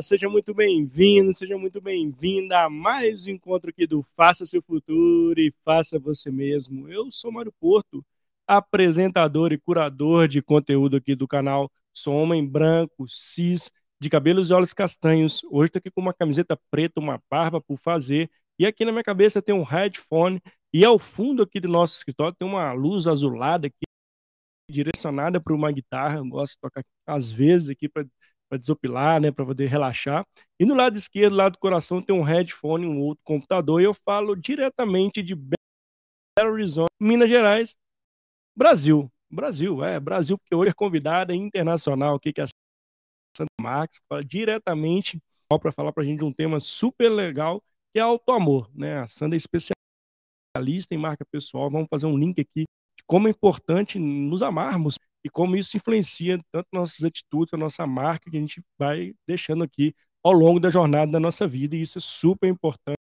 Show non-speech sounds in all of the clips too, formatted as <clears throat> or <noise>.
Seja muito bem-vindo, seja muito bem-vinda a mais um encontro aqui do Faça Seu Futuro e Faça Você Mesmo. Eu sou Mário Porto, apresentador e curador de conteúdo aqui do canal. Sou homem branco, cis, de cabelos e olhos castanhos. Hoje estou aqui com uma camiseta preta, uma barba por fazer. E aqui na minha cabeça tem um headphone. E ao fundo aqui do nosso escritório tem uma luz azulada aqui, direcionada para uma guitarra. Eu gosto de tocar às vezes aqui para desopilar, né, para poder relaxar. E no lado esquerdo, lado do coração, tem um headphone, um outro computador. E eu falo diretamente de Belo Horizonte, Minas Gerais, Brasil. Brasil, é, Brasil, porque hoje é convidada internacional aqui, que é a Sandra Marques, que fala diretamente para falar para a gente de um tema super legal, que é auto-amor, né? A Sandra é especialista em marca pessoal. Vamos fazer um link aqui de como é importante nos amarmos e como isso influencia tanto nossas atitudes, a nossa marca que a gente vai deixando aqui ao longo da jornada da nossa vida, e isso é super importante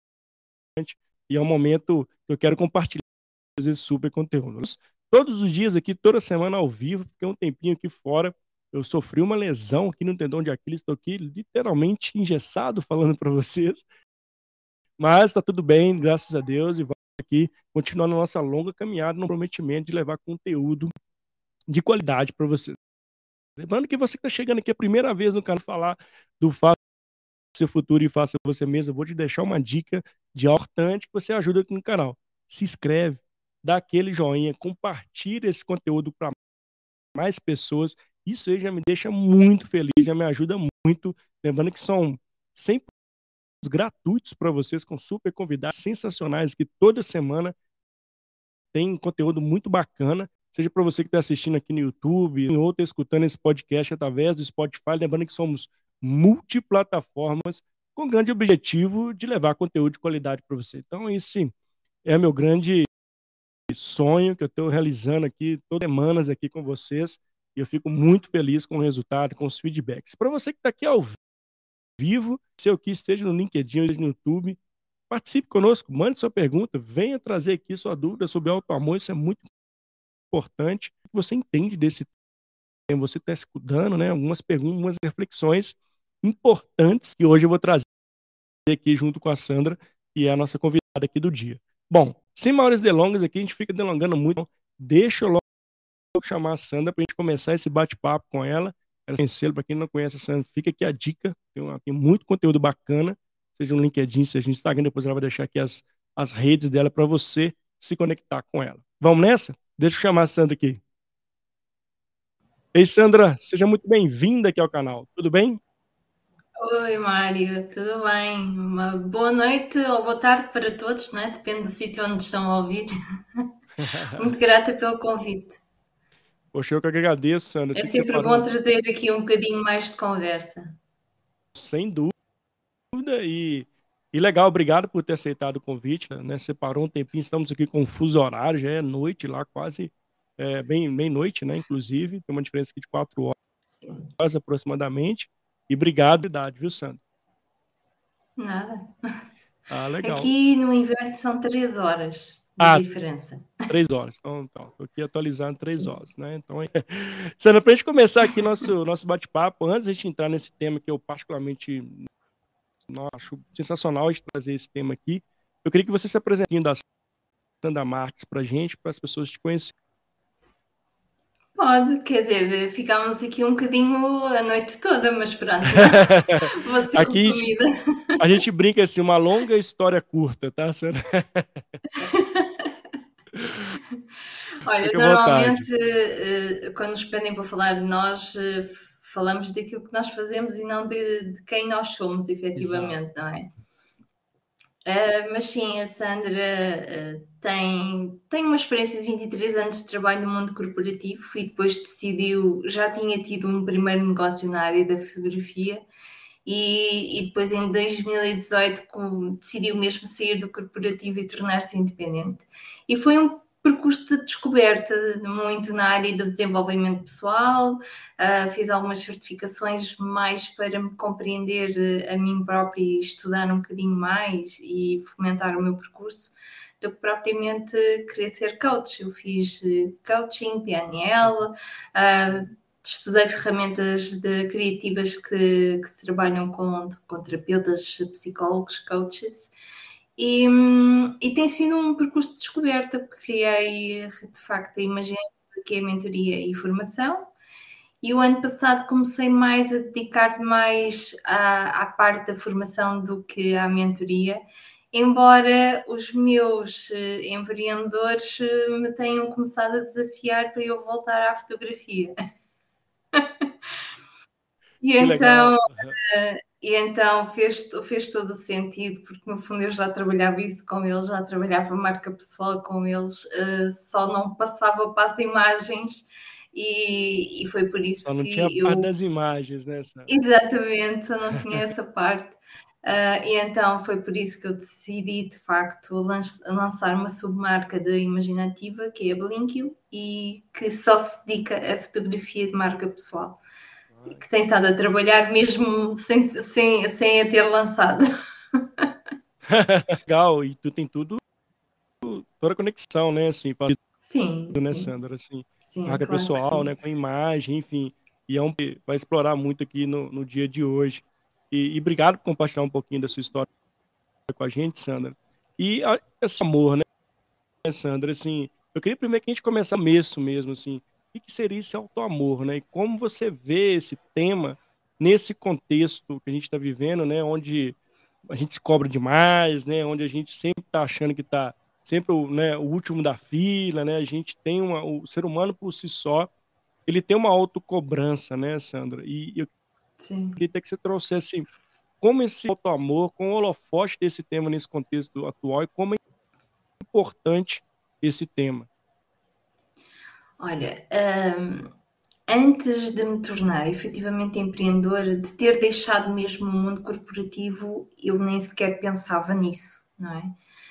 e é um momento que eu quero compartilhar esse super conteúdo. Todos os dias aqui, toda semana ao vivo, fiquei um tempinho aqui fora. Eu sofri uma lesão aqui no tendão de Aquiles, estou aqui literalmente engessado falando para vocês. Mas está tudo bem, graças a Deus, e vamos aqui continuar na nossa longa caminhada no prometimento de levar conteúdo de qualidade para vocês. Lembrando que você está chegando aqui a primeira vez no canal falar do Faça Seu Futuro e Faça Você Mesmo, eu vou te deixar uma dica de importante que você ajuda aqui no canal. Se inscreve, dá aquele joinha, compartilha esse conteúdo para mais pessoas. Isso aí já me deixa muito feliz, já me ajuda muito. Lembrando que são 100% gratuitos para vocês, com super convidados sensacionais que toda semana tem conteúdo muito bacana. Seja para você que está assistindo aqui no YouTube ou está escutando esse podcast através do Spotify. Lembrando que somos multiplataformas com grande objetivo de levar conteúdo de qualidade para você. Então, esse é meu grande sonho que eu estou realizando aqui todas as semanas aqui com vocês e eu fico muito feliz com o resultado, com os feedbacks. Para você que está aqui ao vivo, se eu quis, esteja no LinkedIn ou no YouTube, participe conosco, mande sua pergunta, venha trazer aqui sua dúvida sobre auto-amor, isso é muito importante. Você entende desse tema, você está escutando né, algumas perguntas, algumas reflexões importantes que hoje eu vou trazer aqui junto com a Sandra, que é a nossa convidada aqui do dia. Bom, sem maiores delongas aqui, a gente fica delongando muito. Então deixa eu logo chamar a Sandra para a gente começar esse bate-papo com ela. Quero conhecê-la. Para quem não conhece a Sandra, fica aqui a dica. Tem, uma, tem, muito conteúdo bacana, seja no LinkedIn, seja no Instagram. Depois ela vai deixar aqui as, as redes dela para você se conectar com ela. Vamos nessa? Deixa eu chamar a Sandra aqui. Ei, Sandra, seja muito bem-vinda aqui ao canal. Tudo bem? Oi, Mário, tudo bem? Uma boa noite ou boa tarde para todos, né? depende do sítio onde estão a ouvir. <laughs> Muito grata pelo convite. Poxa, eu que agradeço, Sandra. É sempre bom trazer aqui um bocadinho mais de conversa. Sem dúvida. E, e legal, obrigado por ter aceitado o convite. Né? Separou um tempinho, estamos aqui com um fuso horário, já é noite lá, quase é, bem, bem noite, né? Inclusive, tem uma diferença aqui de quatro horas Sim. aproximadamente. E obrigado, viu, Sandra? Nada. Ah, legal. Aqui no inverno são três horas de ah, diferença. Três horas. Então, então tô aqui atualizando três Sim. horas, né? Então, é... <laughs> Sandra, para a gente começar aqui nosso, nosso bate-papo, antes de a gente entrar nesse tema que eu particularmente não, acho sensacional de trazer esse tema aqui, eu queria que você se apresente da Sandra Marques para a gente, para as pessoas te conhecerem. Pode, quer dizer, ficámos aqui um bocadinho a noite toda, mas pronto, <laughs> vou ser aqui, resumida. A gente brinca assim, uma longa história curta, tá? Olha, Fica normalmente, eh, quando nos pedem para falar de nós, eh, falamos daquilo que nós fazemos e não de, de quem nós somos, efetivamente, Exato. não é? Uh, mas sim, a Sandra uh, tem, tem uma experiência de 23 anos de trabalho no mundo corporativo e depois decidiu, já tinha tido um primeiro negócio na área da fotografia e, e depois em 2018 com, decidiu mesmo sair do corporativo e tornar-se independente. E foi um percurso de descoberta, muito na área do desenvolvimento pessoal, uh, fiz algumas certificações mais para me compreender uh, a mim própria e estudar um bocadinho mais e fomentar o meu percurso, do que propriamente querer ser coach. Eu fiz uh, coaching, PNL, estudei ferramentas de, criativas que, que se trabalham com, com terapeutas, psicólogos, coaches, e, e, tem sido um percurso de descoberta, porque criei de facto a Imagina, que é a mentoria e formação, e o ano passado comecei mais a dedicar mais à, à parte da formação do que à mentoria, embora os meus eh, empreendedores eh, me tenham começado a desafiar para eu voltar à fotografia. <laughs> e então, uh, e então fez, fez todo o sentido, porque no fundo eu já trabalhava isso com eles, já trabalhava marca pessoal com eles, uh, só não passava para as imagens. E, e foi por isso só não que tinha eu... parte das imagens, né? Exatamente, só não tinha essa parte. Uh, <laughs> e então foi por isso que eu decidi, de facto, lançar uma submarca da Imaginativa, que é a Blinkio, e que só se dedica à fotografia de marca pessoal. Que tem estado a trabalhar mesmo sem, sem, sem a ter lançado. <laughs> Legal, e tu tem tudo, toda a conexão, né? Assim, para sim, né, sim. Sandra? Assim, sim marca claro pessoal, né? Com imagem, enfim. E é um que vai explorar muito aqui no, no dia de hoje. E, e, obrigado por compartilhar um pouquinho da sua história com a gente, Sandra. E a, esse amor, né, Sandra? Assim, eu queria primeiro que a gente começasse mesmo, mesmo assim. O que seria esse auto-amor, né? E como você vê esse tema nesse contexto que a gente está vivendo, né? Onde a gente se cobra demais, né? Onde a gente sempre está achando que está sempre o, né, o último da fila, né? A gente tem uma, o ser humano por si só, ele tem uma autocobrança, né, Sandra? E eu Sim. queria que você trouxesse como esse auto-amor, com o holofote desse tema nesse contexto atual e como é importante esse tema. Olha, um, antes de me tornar efetivamente empreendedora, de ter deixado mesmo o mundo corporativo, eu nem sequer pensava nisso, não é?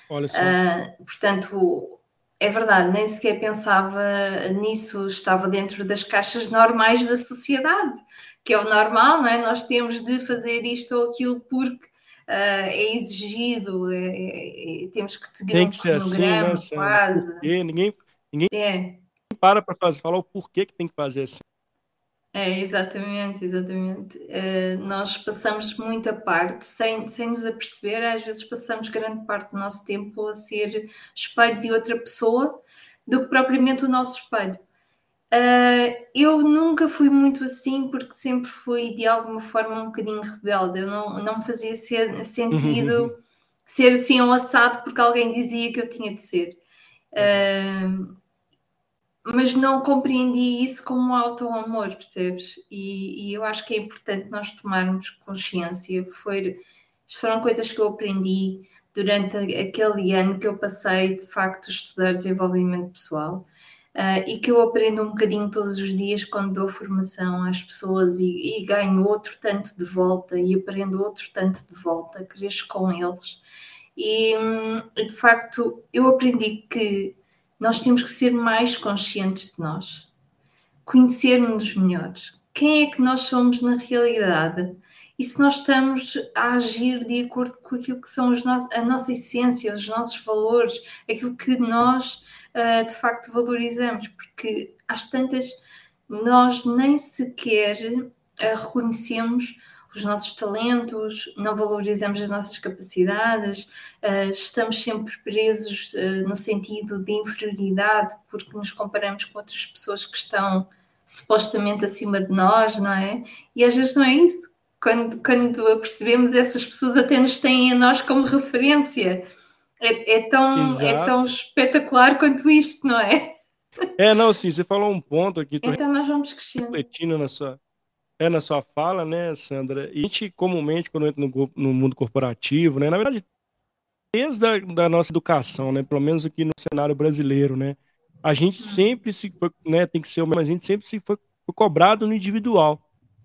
Olha só. Uh, portanto, é verdade, nem sequer pensava nisso, estava dentro das caixas normais da sociedade que é o normal, não é? Nós temos de fazer isto ou aquilo porque uh, é exigido, é, é, é, temos que seguir Tem um que ser assim, né, quase. Porque ninguém, ninguém é. Para para fazer, falar o porquê que tem que fazer assim. É, exatamente, exatamente. Uh, nós passamos muita parte, sem, sem nos aperceber, às vezes passamos grande parte do nosso tempo a ser espelho de outra pessoa do que propriamente o nosso espelho. Uh, eu nunca fui muito assim porque sempre fui de alguma forma um bocadinho rebelde. Eu não, não me fazia ser, sentido <laughs> ser assim um assado porque alguém dizia que eu tinha de ser. Uh, mas não compreendi isso como auto-amor, percebes? E, e, eu acho que é importante nós tomarmos consciência. Foi, foram coisas que eu aprendi durante aquele ano que eu passei de facto a estudar desenvolvimento pessoal uh, e que eu aprendo um bocadinho todos os dias quando dou formação às pessoas e, e ganho outro tanto de volta e aprendo outro tanto de volta, cresço com eles. E hum, de facto eu aprendi que nós temos que ser mais conscientes de nós, conhecermos-nos melhor. Quem é que nós somos na realidade? E se nós estamos a agir de acordo com aquilo que são os nossos, a nossa essência, os nossos valores, aquilo que nós uh, de facto valorizamos, porque às tantas nós nem sequer uh, reconhecemos os nossos talentos, não valorizamos as nossas capacidades, uh, estamos sempre presos no sentido de inferioridade, porque nos comparamos com outras pessoas que estão supostamente acima de nós, não é? E às vezes não é isso. Quando, quando percebemos, essas pessoas até nos têm a nós como referência. É, é, tão, é tão espetacular quanto isto, não é? É, não, sim, você falou um ponto aqui. Então nós vamos crescendo. Refletindo é, na sua fala, né, Sandra? E a gente, comumente, quando entra no, no mundo corporativo, né, na verdade, desde a da nossa educação, né, pelo menos aqui no cenário brasileiro, né, a gente uhum. sempre se foi, né, tem que ser, mas a gente sempre se foi, foi cobrado no individual,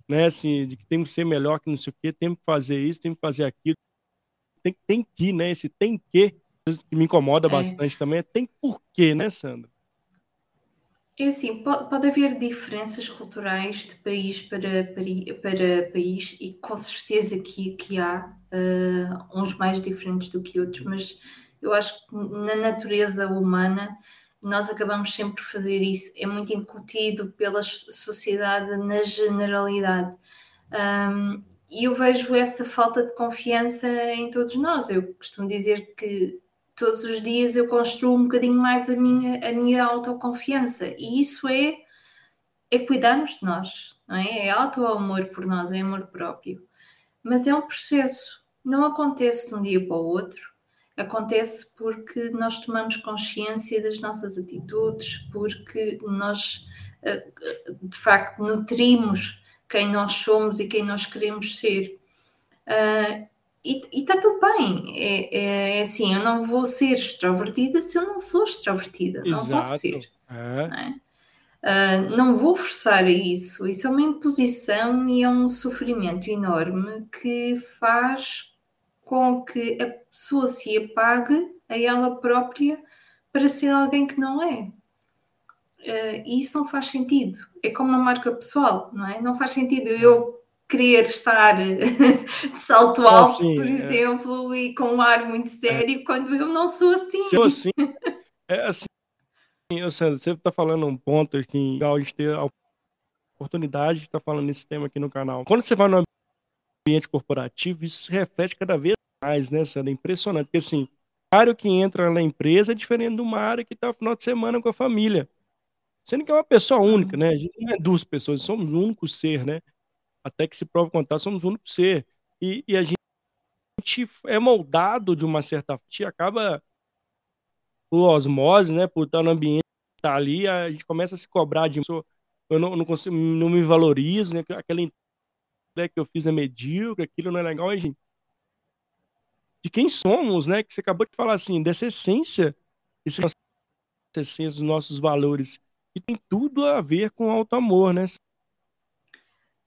né, assim, de que tem que ser melhor que não sei o quê, tem que fazer isso, tem que fazer aquilo, tem, tem que, né, esse tem que que me incomoda é. bastante também, é tem porquê, né, Sandra? É assim, pode, pode haver diferenças culturais de país para, para, para país e com certeza que, que há uh, uns mais diferentes do que outros, mas eu acho que na natureza humana nós acabamos sempre por fazer isso. É muito incutido pela sociedade na generalidade. Um, e eu vejo essa falta de confiança em todos nós. Eu costumo dizer que todos os dias eu construo um bocadinho mais a minha, a minha autoconfiança. E isso é, é cuidarmos de nós, não é? É auto-amor por nós, é amor próprio. Mas é um processo, não acontece de um dia para o outro. Acontece porque nós tomamos consciência das nossas atitudes, porque nós eh, de facto nutrimos quem nós somos e quem nós queremos ser. Uh, e está tudo bem. É, é, é, assim, eu não vou ser extrovertida se eu não sou extrovertida. Exato. Não posso ser. É. Não, uh, não vou forçar a isso. Isso é uma imposição e é um sofrimento enorme que faz com que a pessoa se apague a ela própria para ser alguém que não é. Uh, e isso não faz sentido. É como uma marca pessoal, não é? Não faz sentido eu querer estar <laughs> de salto alto, assim, por é. exemplo, é. e com um ar muito sério, é. quando eu não sou assim. Sou assim. É assim, eu, Sandra, você está falando um ponto que legal a gente ter a oportunidade de estar tá falando nesse tema aqui no canal. Quando você vai no ambiente corporativo, isso se reflete cada vez mais, né, Sandra? É impressionante, porque assim, o área que entra na empresa é diferente do área que está no final de semana com a família. Sendo que é uma pessoa única, né? A gente não é duas pessoas, somos um único ser, né? Até que se prove o somos o único ser. E, e a gente é moldado de uma certa forma, acaba por osmose, né, por estar no ambiente tá ali, a gente começa a se cobrar de eu não, não consigo, não me valorizo, né, aquela né, que eu fiz é medíocre, aquilo não é legal, a gente de quem somos, né, que você acabou de falar assim, dessa essência, essa essência dos nossos valores, e tem tudo a ver com alto amor, né?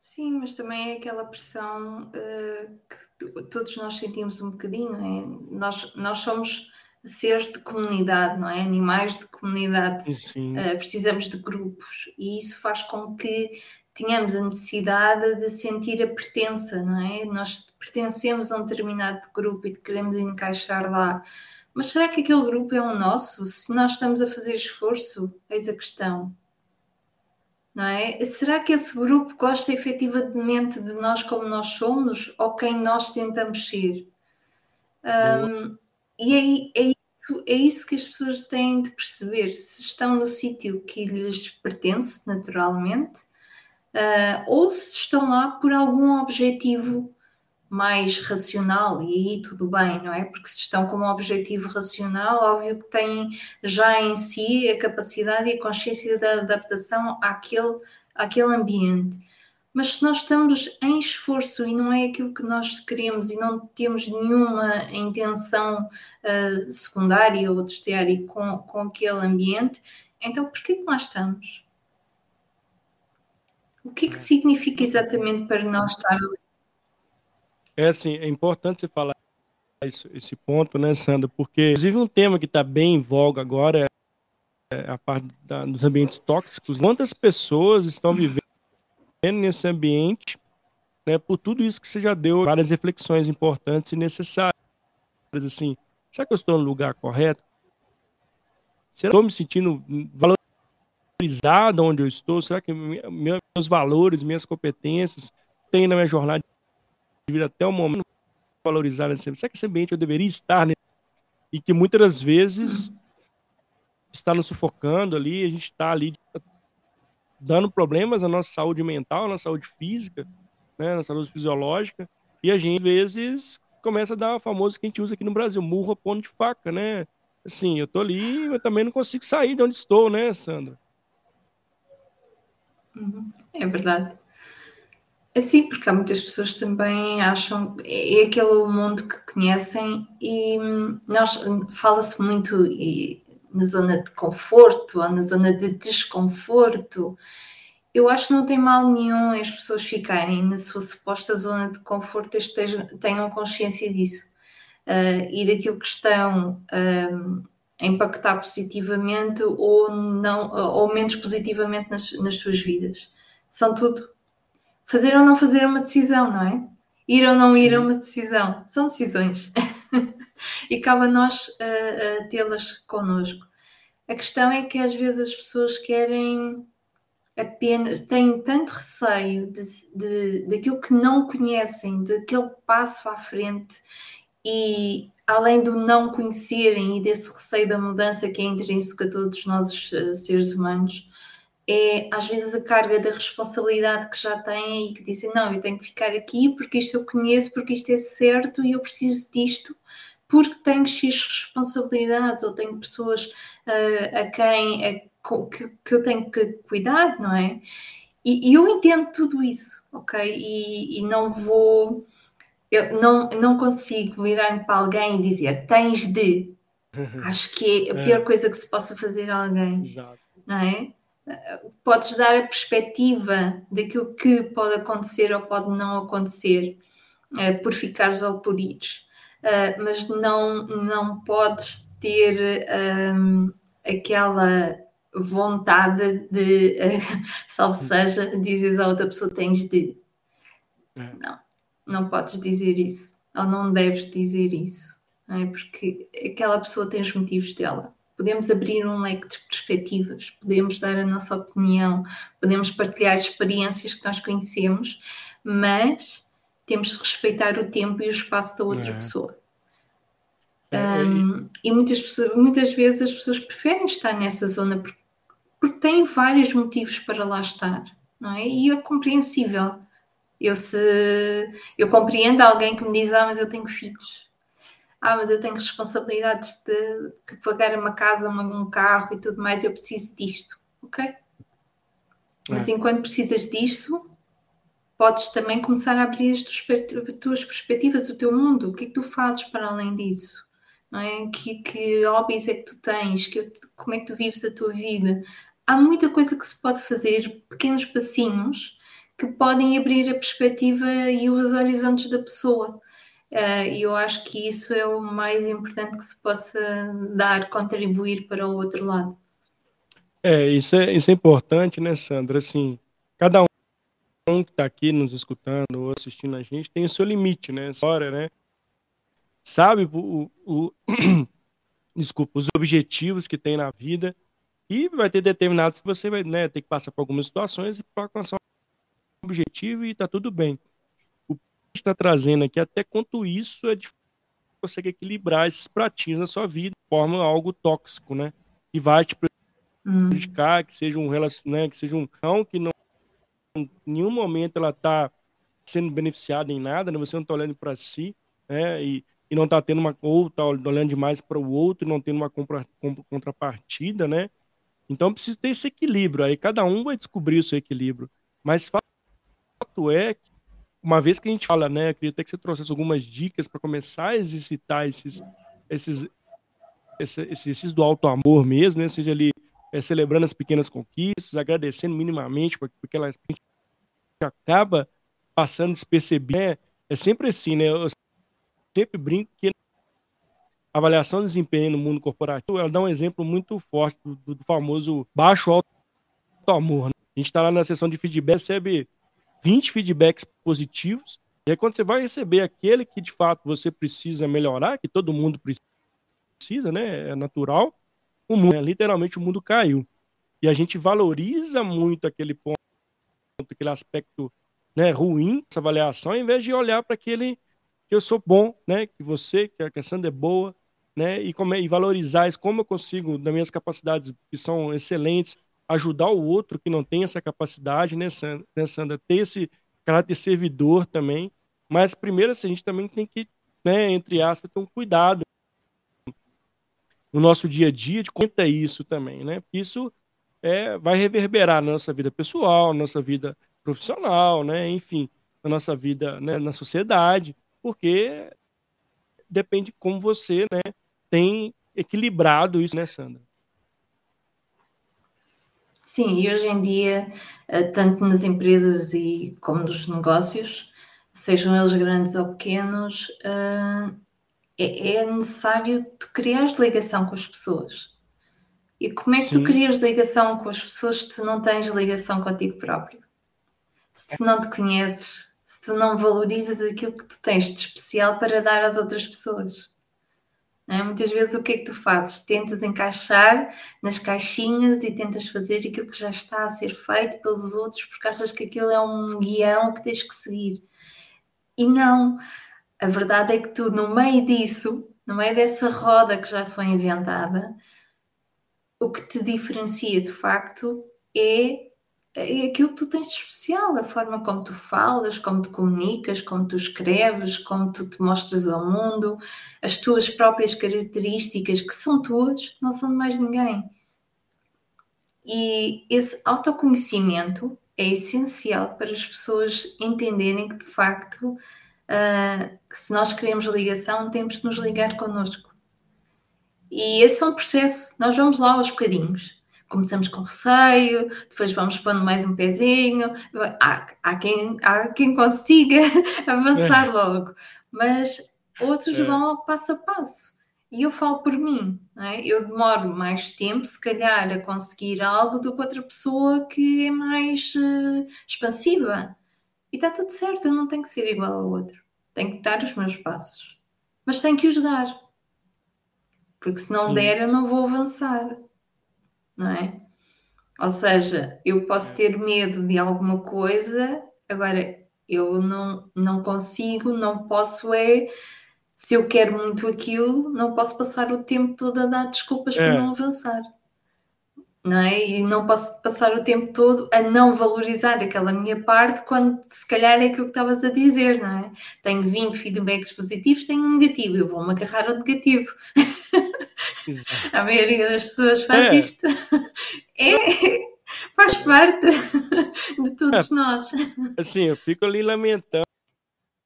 Sim, mas também é aquela pressão uh, que todos nós sentimos um bocadinho. É? Nós, nós somos seres de comunidade, não é? Animais de comunidade. Uh, precisamos de grupos e isso faz com que tenhamos a necessidade de sentir a pertença, não é? Nós pertencemos a um determinado grupo e queremos encaixar lá. Mas será que aquele grupo é o nosso? Se nós estamos a fazer esforço, eis a questão não é? Será que esse grupo gosta efetivamente de nós como nós somos ou quem nós tentamos ser? Um, e é, é, isso, é isso que as pessoas têm de perceber, se estão no sítio que lhes pertence naturalmente uh, ou se estão lá por algum objetivo mais racional, e aí tudo bem, não é? Porque se estão com um objetivo racional, óbvio que têm já em si a capacidade e a consciência da adaptação àquele, àquele ambiente. Mas se nós estamos em esforço e não é aquilo que nós queremos e não temos nenhuma intenção uh, secundária ou terciária com, com aquele ambiente, então por que nós estamos? O que é que significa exatamente para nós estar ali? É assim, é importante você falar isso, esse ponto, né, Sandra? Porque, inclusive, um tema que está bem em voga agora é a parte da, dos ambientes tóxicos. Quantas pessoas estão vivendo nesse ambiente, né, por tudo isso que você já deu, várias reflexões importantes e necessárias. Assim, será que eu estou no lugar correto? Será que eu estou me sentindo valorizado onde eu estou? Será que meus valores, minhas competências têm na minha jornada vir até o momento valorizar esse ambiente. Será que esse ambiente eu deveria estar nesse? E que muitas vezes está nos sufocando ali, a gente está ali dando problemas à nossa saúde mental, à nossa saúde física, né, na saúde fisiológica, e a gente, às vezes, começa a dar o famoso que a gente usa aqui no Brasil, murro ponto de faca, né? Assim, eu tô ali, mas também não consigo sair de onde estou, né, Sandra? Uhum. É verdade. Sim, porque há muitas pessoas também acham é, é aquele mundo que conhecem e hum, nós fala-se muito na zona de conforto ou na zona de desconforto. Eu acho que não tem mal nenhum as pessoas ficarem na sua suposta zona de conforto, estejam, tenham consciência disso uh, e daquilo que estão uh, a impactar positivamente ou, não, ou menos positivamente nas, nas suas vidas. São tudo fazer ou não fazer uma decisão, não é? Ir ou não ir é uma decisão. São decisões. <laughs> e cabe a nós uh, uh, tê-las connosco. A questão é que às vezes as pessoas querem apenas, têm tanto receio de, de, daquilo que não conhecem, daquele passo à frente, e além do não conhecerem e desse receio da mudança que é intrínseco a todos nós uh, seres humanos, é às vezes a carga da responsabilidade que já têm e que dizem: Não, eu tenho que ficar aqui porque isto eu conheço, porque isto é certo e eu preciso disto porque tenho X responsabilidades ou tenho pessoas uh, a quem a, que, que, eu tenho que cuidar, não é? E, e eu entendo tudo isso, ok? E, e, não vou, eu não, não consigo virar-me para alguém e dizer tens de. <laughs> Acho que é a pior é. coisa que se possa fazer a alguém, Exato. não é? Podes dar a perspectiva daquilo que pode acontecer ou pode não acontecer uh, por ficares ou por ires uh, mas não, não podes ter um, aquela vontade de, uh, <laughs> salvo seja, dizes a outra pessoa tens de. É. Não, não podes dizer isso, ou não deves dizer isso, é? porque aquela pessoa tem os motivos dela. Podemos abrir um leque de perspectivas, podemos dar a nossa opinião, podemos partilhar experiências que nós conhecemos, mas temos de respeitar o tempo e o espaço da outra é. pessoa. Um, e muitas, pessoas, muitas vezes as pessoas preferem estar nessa zona porque, porque têm vários motivos para lá estar, não é? E é compreensível. Eu, se, eu compreendo alguém que me diz: Ah, mas eu tenho filhos. Ah, mas eu tenho responsabilidades de, de pagar uma casa, um carro e tudo mais. Eu preciso disto. Ok? Mas é. enquanto precisas disto, podes também começar a abrir as tuas, perspectivas, o teu mundo. O que é que tu fazes para além disso? Não é? que, que hobbies é que tu tens? Que, como é que tu vives a tua vida? Há muita coisa que se pode fazer, pequenos passinhos, que podem abrir a perspectiva e os horizontes da pessoa. Uh, e eu acho que isso é o mais importante que se possa dar, contribuir para o outro lado. É, isso é, isso é importante, né, Sandra? Assim, cada um um que está aqui nos escutando ou assistindo a gente tem o seu limite, né? Hora, né? Sabe o, o <clears throat> desculpa, os objetivos que tem na vida e vai ter determinados que você vai né, ter que passar por algumas situações para alcançar um objetivo e está tudo bem. Está trazendo aqui, até quanto isso é difícil você equilibrar esses pratinhos na sua vida forma algo tóxico, né? Que vai te hum. prejudicar, hum. que seja um relacionamento, né, que seja um não que não em nenhum momento ela está sendo beneficiada em nada, né? você não está olhando para si, né? E, e não está tendo uma ou está olhando demais para o outro, não tendo uma compra, contrapartida, né? Então precisa ter esse equilíbrio. Aí cada um vai descobrir o seu equilíbrio. Mas fato é que uma vez que a gente fala, né, queria até que você trouxesse algumas dicas para começar a exercitar esses esses esses, esses do alto amor mesmo, né? Seja ali é, celebrando as pequenas conquistas, agradecendo minimamente, porque ela acaba passando despercebido. É, é sempre assim, né? Eu sempre brinco que a avaliação de desempenho no mundo corporativo ela dá um exemplo muito forte do, do famoso baixo alto amor. Né? A gente está lá na sessão de feedback, recebe 20 feedbacks positivos, e aí quando você vai receber aquele que de fato você precisa melhorar, que todo mundo precisa, né? É natural, o mundo, né? literalmente o mundo caiu. E a gente valoriza muito aquele ponto, aquele aspecto né, ruim dessa avaliação, ao invés de olhar para aquele que eu sou bom, né, que você, que a Sandra é boa, né, e, como, e valorizar isso, como eu consigo, das minhas capacidades que são excelentes, ajudar o outro que não tem essa capacidade, né, Sandra, né, Sandra ter esse caráter servidor também. Mas primeiro, assim, a gente também tem que, né, entre aspas, ter um cuidado no nosso dia a dia de conta isso também, né? Isso é, vai reverberar na nossa vida pessoal, na nossa vida profissional, né? Enfim, na nossa vida né, na sociedade, porque depende como você né, tem equilibrado isso, né, Sandra? Sim, e hoje em dia, eh, tanto nas empresas e como nos negócios, sejam eles grandes ou pequenos, eh, é, é necessário tu criares ligação com as pessoas. E como é que Sim. tu crias ligação com as pessoas se tu não tens ligação contigo próprio? Se tu não te conheces, se tu não valorizas aquilo que tu tens de especial para dar às outras pessoas. É? Muitas vezes o que é que tu fazes? Tentas encaixar nas caixinhas e tentas fazer aquilo que já está a ser feito pelos outros porque achas que aquilo é um guião que tens que seguir. E não, a verdade é que tu, no meio disso, no meio dessa roda que já foi inventada, o que te diferencia de facto é, é aquilo que tu tens de especial, a forma como tu falas, como te comunicas, como tu escreves, como tu te mostras ao mundo, as tuas próprias características que são tuas, não são de mais ninguém. E esse autoconhecimento é essencial para as pessoas entenderem que de facto uh, se nós queremos ligação, temos de nos ligar connosco. E esse é um processo, nós vamos lá aos bocadinhos. Começamos com receio, depois vamos pondo mais um pezinho. Há, há, quem, há quem consiga <laughs> avançar é. logo, mas outros é. vão passo a passo. E eu falo por mim, é? eu demoro mais tempo, se calhar, a conseguir algo do que outra pessoa que é mais uh, expansiva. E está tudo certo, eu não tenho que ser igual ao outro. Tenho que dar os meus passos. Mas tenho que os dar. Porque se não Sim. der, eu não vou avançar. Não é? Ou seja, eu posso é. ter medo de alguma coisa, agora eu não, não consigo, não posso é. Se eu quero muito aquilo, não posso passar o tempo todo a dar desculpas é. para não avançar não é? E não posso passar o tempo todo a não valorizar aquela minha parte quando se calhar é aquilo que estavas a dizer, não é? Tenho 20 feedbacks positivos, tenho um negativo, eu vou-me agarrar ao negativo. Exato. <laughs> A maioria das pessoas faz é. isto. <laughs> É, faz parte de todos é. nós. Assim, eu fico ali lamentando.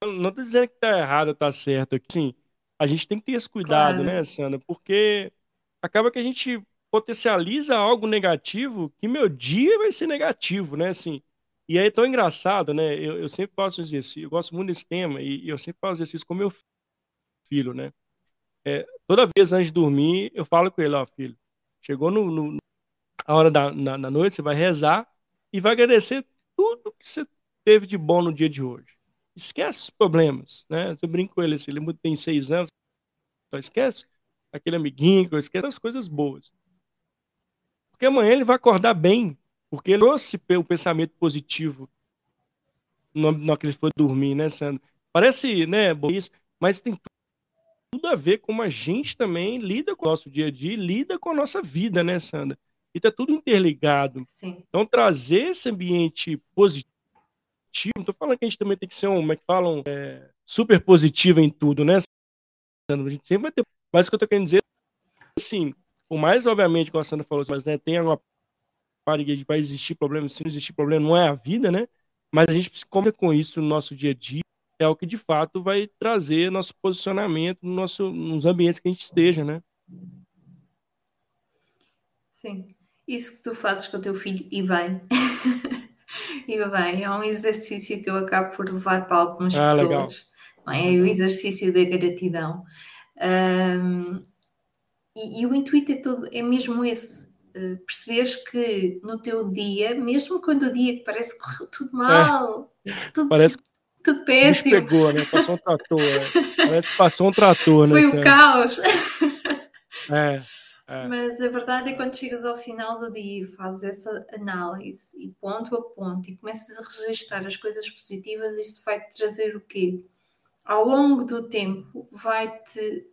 Não estou dizendo que está errado ou está certo. Assim, a gente tem que ter esse cuidado, claro. né, Sandra? Porque acaba que a gente potencializa algo negativo que meu dia vai ser negativo, né? Assim, e aí é tão engraçado, né? Eu, eu sempre faço exercício, eu gosto muito desse tema e, e eu sempre faço exercício com meu filho, né? É, toda vez antes de dormir, eu falo com ele, ó, filho, chegou no, no a hora da na, na, noite, você vai rezar e vai agradecer tudo que você teve de bom no dia de hoje. Esquece os problemas, né? Eu brinco com ele assim, ele tem seis anos, então esquece aquele amiguinho, esquece as coisas boas. Porque amanhã ele vai acordar bem, porque ele trouxe o pensamento positivo na que ele foi dormir, né, Sandro? Parece, né, isso, mas tem tudo a ver com a gente também lida com o nosso dia a dia, lida com a nossa vida, né, Sandra? E tá tudo interligado. Sim. Então, trazer esse ambiente positivo, não tô falando que a gente também tem que ser um, como é que falam, é, super positivo em tudo, né, Sandra? A gente sempre vai ter. Mas o que eu tô querendo dizer, assim, por mais, obviamente, como a Sandra falou, mas né, tem alguma parte que vai existir problema, se não existir problema, não é a vida, né? Mas a gente precisa conta com isso no nosso dia a dia, é o que de fato vai trazer nosso posicionamento no nosso, nos ambientes que a gente esteja, né? Sim. Isso que tu fazes com o teu filho, e bem. <laughs> e bem, é um exercício que eu acabo por levar para algumas ah, pessoas. É? é o exercício da gratidão. Um, e, e, o intuito é, todo, é mesmo esse. Uh, perceberes que no teu dia, mesmo quando o dia parece que correu tudo é. mal, é. tudo, parece tudo péssimo. pegou, né? Passou um trator. É. Parece que passou um trator, né? Foi um caos. É, é. Mas a verdade é que quando chegas ao final do dia e fazes essa análise e ponto a ponto e começas a registrar as coisas positivas, isto vai te trazer o quê? Ao longo do tempo vai-te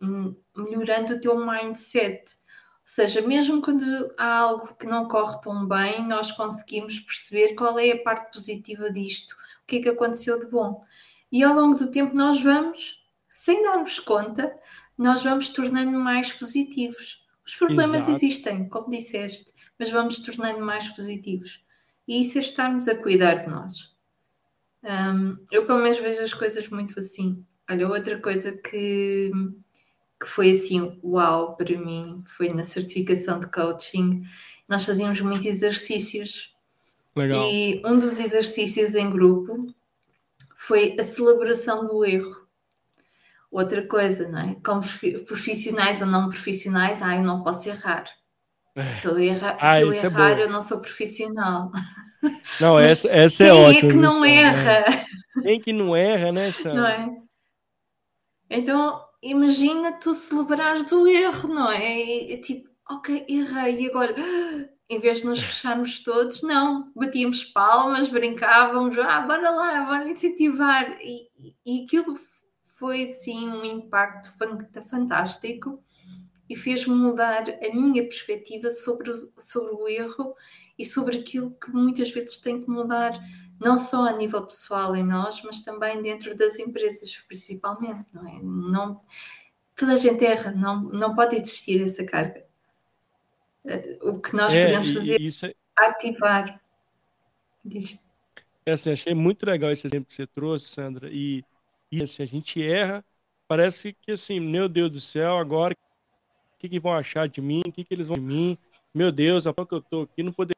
melhorando o teu mindset. Ou seja, mesmo quando há algo que não corre tão bem, nós conseguimos perceber qual é a parte positiva disto, o que é que aconteceu de bom. E ao longo do tempo nós vamos, sem darmos conta, nós vamos tornando mais positivos. Os problemas Exato. existem, como disseste, mas vamos tornando mais positivos. E isso é estarmos a cuidar de nós. Um, eu, pelo menos, vejo as coisas muito assim. Olha, outra coisa que, que foi assim, uau, para mim, foi na certificação de coaching. Nós fazíamos muitos exercícios. Legal. E um dos exercícios em grupo foi a celebração do erro. Outra coisa, não é? Como profissionais ou não profissionais, ah, eu não posso errar. É. Se eu, erra, ah, se eu é errar, é eu não sou profissional. <laughs> Não, essa, essa é ótima. Quem é que não erra? Quem que não erra, né, Sam? Não é? Então, imagina tu celebrares o erro, não é? É tipo, ok, errei, e agora, <gasps> em vez de nos fecharmos todos, não, batíamos palmas, brincávamos, ah, bora lá, bora incentivar. E, e aquilo foi, sim, um impacto fantástico e fez-me mudar a minha perspectiva sobre o, sobre o erro e sobre aquilo que muitas vezes tem que mudar, não só a nível pessoal em nós, mas também dentro das empresas, principalmente, não é? Não, toda a gente erra, não, não pode existir essa carga. Eh, o que nós é, podemos fazer é ativar. Diz. É assim, achei muito legal esse exemplo que você trouxe, Sandra, e, e assim, a gente erra, parece que assim, meu Deus do céu, agora o que, que vão achar de mim, o que, que eles vão de mim, meu Deus, a que eu tô aqui não poderia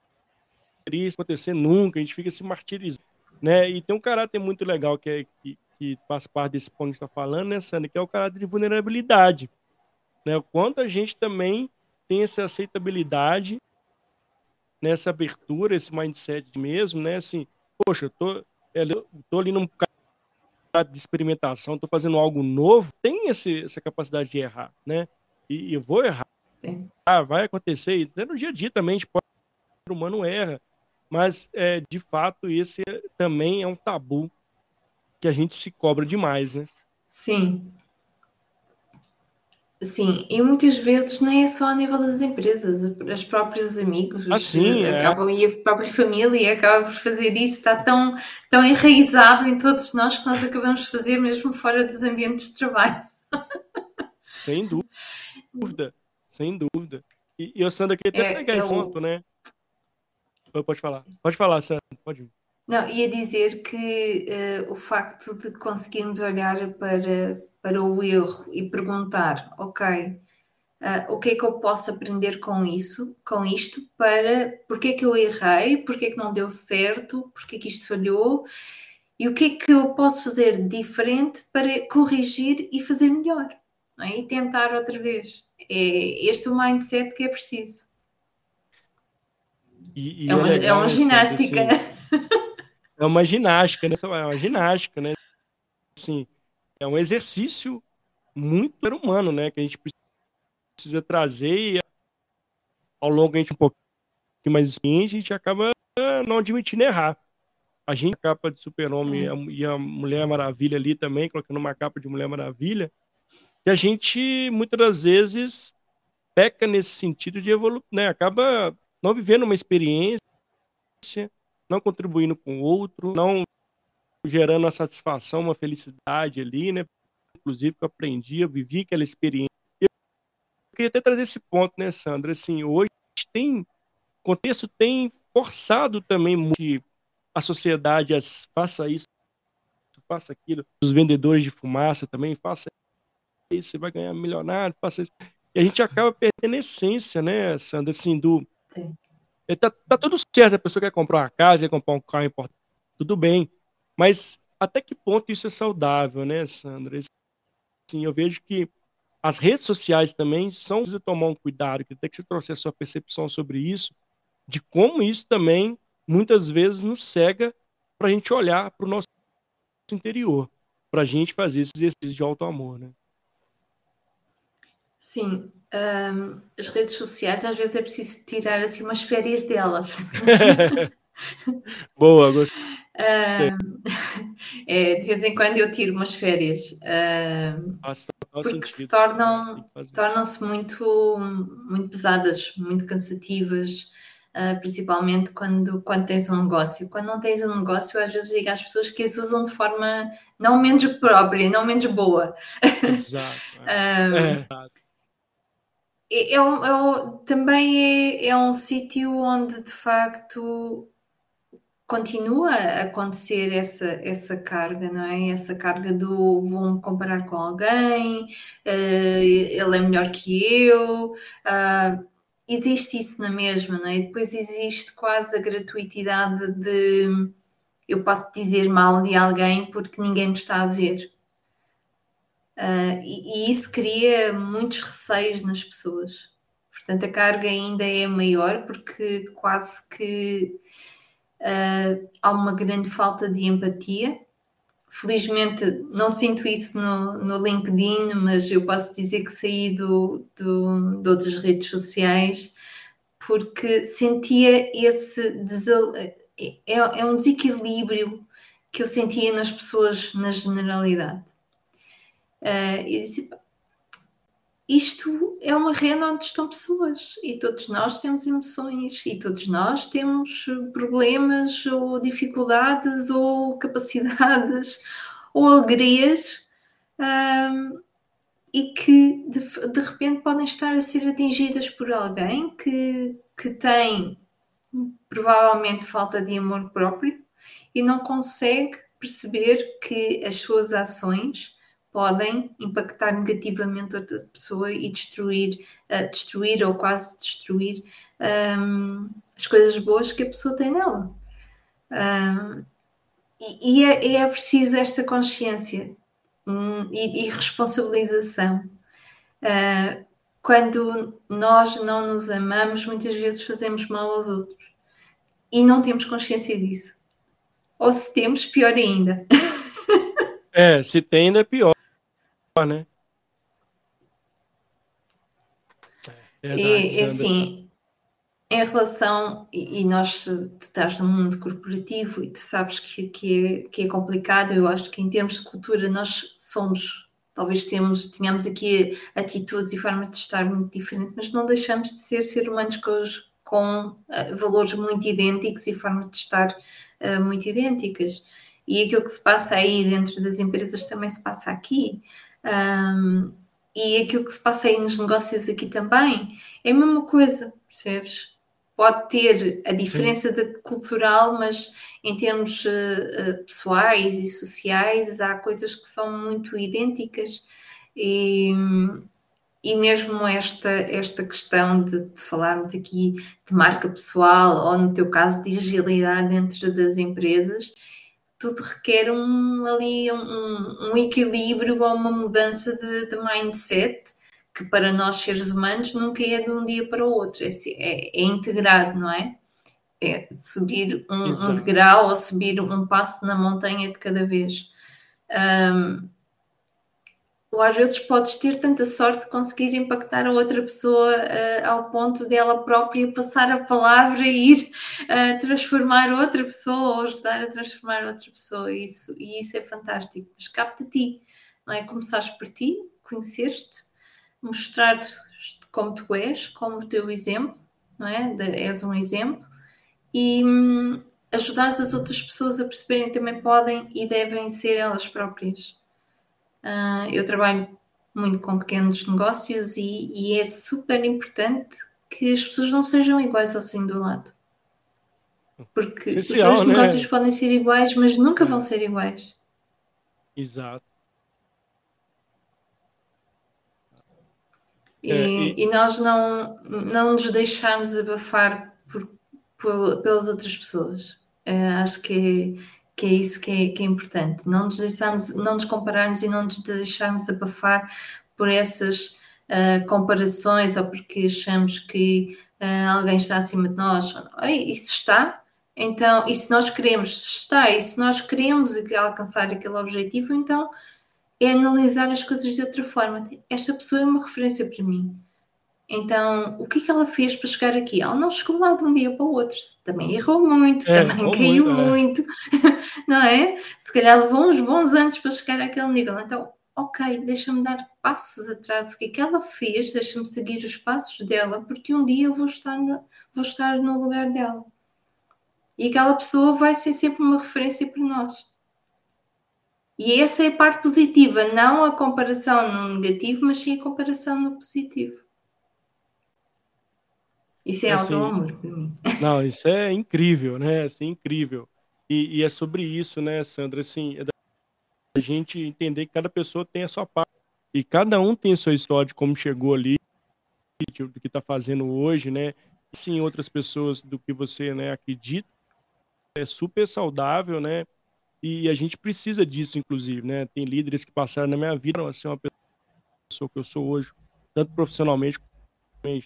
isso acontecer nunca, a gente fica se martirizando, né? E tem um caráter muito legal que, é, que, que faz parte desse ponto que está falando, né, Sandra, que é o caráter de vulnerabilidade, né? O quanto a gente também tem essa aceitabilidade, nessa abertura, esse mindset mesmo, né? Assim, poxa, eu tô, é, eu tô ali num de experimentação, tô fazendo algo novo, tem esse, essa capacidade de errar, né? E, eu vou errar. Sim. Ah, vai acontecer, e até no dia a dia também, a gente pode, o humano erra, mas é, de fato esse também é um tabu que a gente se cobra demais, né? Sim, Sim, e muitas vezes nem é só a nível das empresas, os próprios amigos ah, sim, é. acabam e a própria família acaba por fazer isso, está tão, tão enraizado em todos nós que nós acabamos de fazer mesmo fora dos ambientes de trabalho. Sem dúvida, sem dúvida. E, e o Sandra queria até é, pegar é esse ponto, né? Pode falar, pode falar, Sandra, pode ir. Não, ia dizer que uh, o facto de conseguirmos olhar para, para o erro e perguntar, ok, uh, o que é que eu posso aprender com isso, com isto, para porque é que eu errei, porque é que não deu certo, porque é que isto falhou, e o que é que eu posso fazer diferente para corrigir e fazer melhor, é? e tentar outra vez. É este o mindset que é preciso. E, e é, uma, é, é uma ginástica. Assim, <laughs> é uma ginástica, né? É uma ginástica, né? Assim, é um exercício muito humano, né? Que a gente precisa trazer e ao longo a gente um pouquinho mais experiente, a gente acaba não admitindo errar. A gente, a capa de super-homem hum. e a Mulher Maravilha ali também, colocando uma capa de Mulher Maravilha, e a gente, muitas das vezes, peca nesse sentido de evoluir, né? Acaba não vivendo uma experiência, não contribuindo com o outro, não gerando uma satisfação, uma felicidade ali, né? Inclusive eu aprendi, eu vivi aquela experiência. Eu queria até trazer esse ponto, né, Sandra? Assim, hoje tem, contexto tem forçado também muito a sociedade a faça isso, faça aquilo. Os vendedores de fumaça também, faça isso, você vai ganhar milionário, faça isso. E a gente acaba perdendo a essência, né, Sandra, assim, do... Tá, tá tudo certo, a pessoa quer comprar uma casa, quer comprar um carro importante, tudo bem. Mas até que ponto isso é saudável, né, Sandra? Sim, eu vejo que as redes sociais também são de tomar um cuidado, que até que você trouxe a sua percepção sobre isso, de como isso também muitas vezes nos cega para a gente olhar para o nosso interior, para a gente fazer esse exercício de auto-amor, né? Sim, as redes sociais às vezes é preciso tirar assim umas férias delas. <laughs> Boa, gostei. <laughs> É, de vez em quando eu tiro umas férias uh, Nossa, porque se tornam tornam-se muito muito pesadas, muito cansativas, uh, principalmente quando, quando tens um negócio. Quando não tens um negócio, às vezes digo às pessoas que as usam de forma não menos própria, não menos boa. Exato. É. <laughs> é, é, é também é, é um sítio onde de facto continua a acontecer essa, essa carga, não é? Essa carga do vou-me comparar com alguém, uh, ele é melhor que eu. Uh, existe isso na mesma, não é? E depois existe quase a gratuitidade de eu posso dizer mal de alguém porque ninguém me está a ver. Uh, e, e, isso cria muitos receios nas pessoas. Portanto, a carga ainda é maior porque quase que uh, há uma grande falta de empatia felizmente não sinto isso no, no LinkedIn, mas eu posso dizer que saí do, do, de outras redes sociais porque sentia esse desal... é, é um desequilíbrio que eu sentia nas pessoas na generalidade. Uh, e disse, isto é uma rede onde estão pessoas e todos nós temos emoções e todos nós temos problemas ou dificuldades ou capacidades <laughs> ou alegrias um, e que de, de, repente podem estar a ser atingidas por alguém que, que tem provavelmente falta de amor próprio e não consegue perceber que as suas ações podem impactar negativamente outra pessoa e destruir, uh, destruir ou quase destruir um, as coisas boas que a pessoa tem nela. Um, e, e é, é, preciso esta consciência um, e, e, responsabilização. Uh, quando nós não nos amamos, muitas vezes fazemos mal aos outros e não temos consciência disso. Ou se temos, pior ainda. <laughs> É, se tem, ainda é pior né? É, e, assim, em relação, e, e, nós, tu estás no mundo corporativo e tu sabes que, que, é, que é complicado, eu acho que em termos de cultura nós somos, talvez temos, tenhamos aqui atitudes e formas de estar muito diferentes, mas não deixamos de ser ser humanos com, com uh, valores muito idênticos e formas de estar uh, muito idênticas. E aquilo que se passa aí dentro das empresas também se passa aqui. Um, e aquilo que se passa aí nos negócios aqui também é a mesma coisa, percebes? Pode ter a diferença cultural, mas em termos uh, pessoais e sociais há coisas que são muito idênticas e, e mesmo esta, esta questão de, de, falarmos aqui de marca pessoal ou no teu caso de agilidade dentro das empresas tudo requer um, ali um, um equilíbrio ou uma mudança de, de, mindset que para nós seres humanos nunca é de um dia para o outro, é, é, é integrado, não é? É subir um, um, degrau ou subir um passo na montanha de cada vez. Um, ou às vezes podes ter tanta sorte de conseguir impactar a outra pessoa uh, ao ponto dela própria passar a palavra e ir uh, transformar outra pessoa ou ajudar a transformar outra pessoa. Isso, e isso é fantástico. Mas capta ti, não é? Começares por ti, conhecer-te, mostrar-te como tu és, como o teu exemplo, não é? De, és um exemplo e hum, ajudares as outras pessoas a perceberem que também podem e devem ser elas próprias. Uh, eu trabalho muito com pequenos negócios e, e, é super importante que as pessoas não sejam iguais ao vizinho do lado. Porque Essencial, os dois né? negócios podem ser iguais, mas nunca vão ser iguais. Exato. E, é, e... e, nós não, não nos deixarmos abafar por, por, pelas outras pessoas. Uh, acho que é que é isso que é, que é importante. Não nos deixarmos, não nos compararmos e não nos deixarmos abafar por essas uh, comparações ou porque achamos que uh, alguém está acima de nós. Isso está? Então, e se nós queremos, se está, e se nós queremos alcançar aquele objetivo, então é analisar as coisas de outra forma. Esta pessoa é uma referência para mim. Então, o que é que ela fez para chegar aqui? Ela não chegou lá de um dia para o outro. Também errou muito, é, também caiu muito, muito é. <laughs> não é? Se calhar levou uns bons anos para chegar àquele nível. Então, ok, deixa-me dar passos atrás. O que é que ela fez? Deixa-me seguir os passos dela, porque um dia eu vou estar no, vou estar no lugar dela. E aquela pessoa vai ser sempre uma referência para nós. E essa é a parte positiva, não a comparação no negativo, mas sim a comparação no positivo. Isso é assim, auto-amor para mim. <laughs> Não, isso é incrível, né? Assim, incrível. E, e, é sobre isso, né, Sandra? Assim, é a gente entender que cada pessoa tem a sua parte. E cada um tem a sua história de como chegou ali, do que está fazendo hoje, né? Sim, outras pessoas do que você né, acredita. É super saudável, né? E a gente precisa disso, inclusive, né? Tem líderes que passaram na minha vida a ser uma pessoa que eu sou hoje, tanto profissionalmente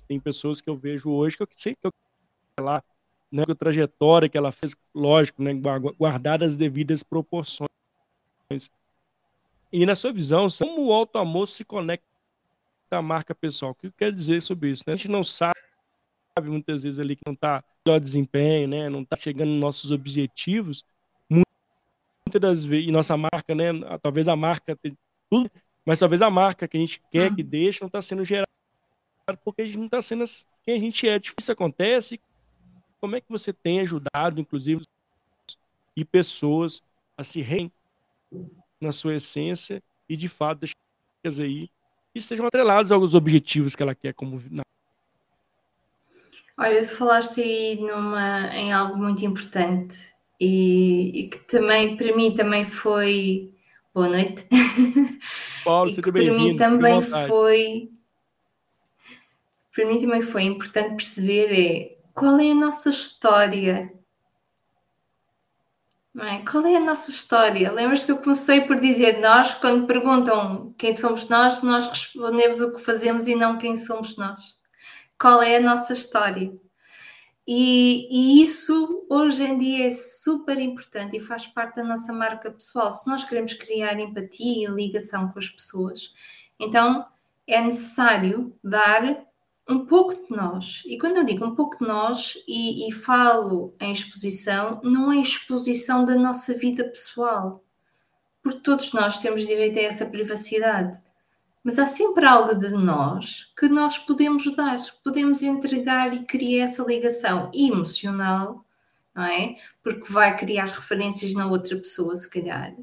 tem pessoas que eu vejo hoje que eu sei que eu lá, né, a trajetória que ela fez, lógico, né, guardar as devidas proporções. E na sua visão, como o alto amor se conecta à marca pessoal? O que quer dizer sobre isso? Né? A gente não sabe muitas vezes ali que não está melhor desempenho, né? Não está chegando nos nossos objetivos. Muitas das vezes, e nossa marca, né? Talvez a marca tudo, mas talvez a marca que a gente quer que deixe não está sendo gerada porque a gente não está sendo quem a gente é. Isso acontece. Como é que você tem ajudado, inclusive, e pessoas a se rein na sua essência e de fato deixar aí e sejam atrelados aos objetivos que ela quer como Olha, tu falaste aí numa, em algo muito importante e, e, que também para mim também foi boa noite. Paulo, <laughs> seja bem-vindo. Para mim também foi para mim também foi importante perceber é qual é a nossa história. É? Qual é a nossa história? Lembras que eu comecei por dizer nós, quando perguntam quem somos nós, nós respondemos o que fazemos e não quem somos nós qual é a nossa história. E, e, isso hoje em dia é super importante e faz parte da nossa marca pessoal. Se nós queremos criar empatia e ligação com as pessoas, então é necessário dar um pouco de nós. E quando eu digo um pouco de nós e, e falo em exposição, não é exposição da nossa vida pessoal, porque todos nós temos direito a essa privacidade mas há sempre algo de nós que nós podemos dar, podemos entregar e criar essa ligação emocional, não é? Porque vai criar referências na outra pessoa, se calhar.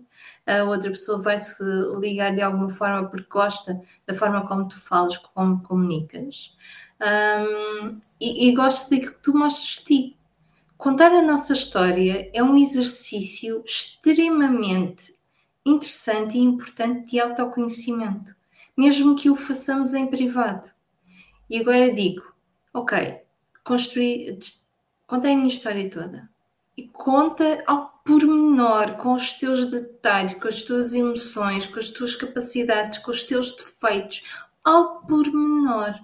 A outra pessoa vai se ligar de alguma forma porque gosta da forma como tu falas, como comunicas. Um, e, e gosta de que tu mostres ti. Contar a nossa história é um exercício extremamente interessante e importante de autoconhecimento mesmo que o façamos em privado. E agora digo, ok, construí, contei a minha história toda. E conta ao pormenor, com os teus detalhes, com as tuas emoções, com as tuas capacidades, com os teus defeitos, ao pormenor.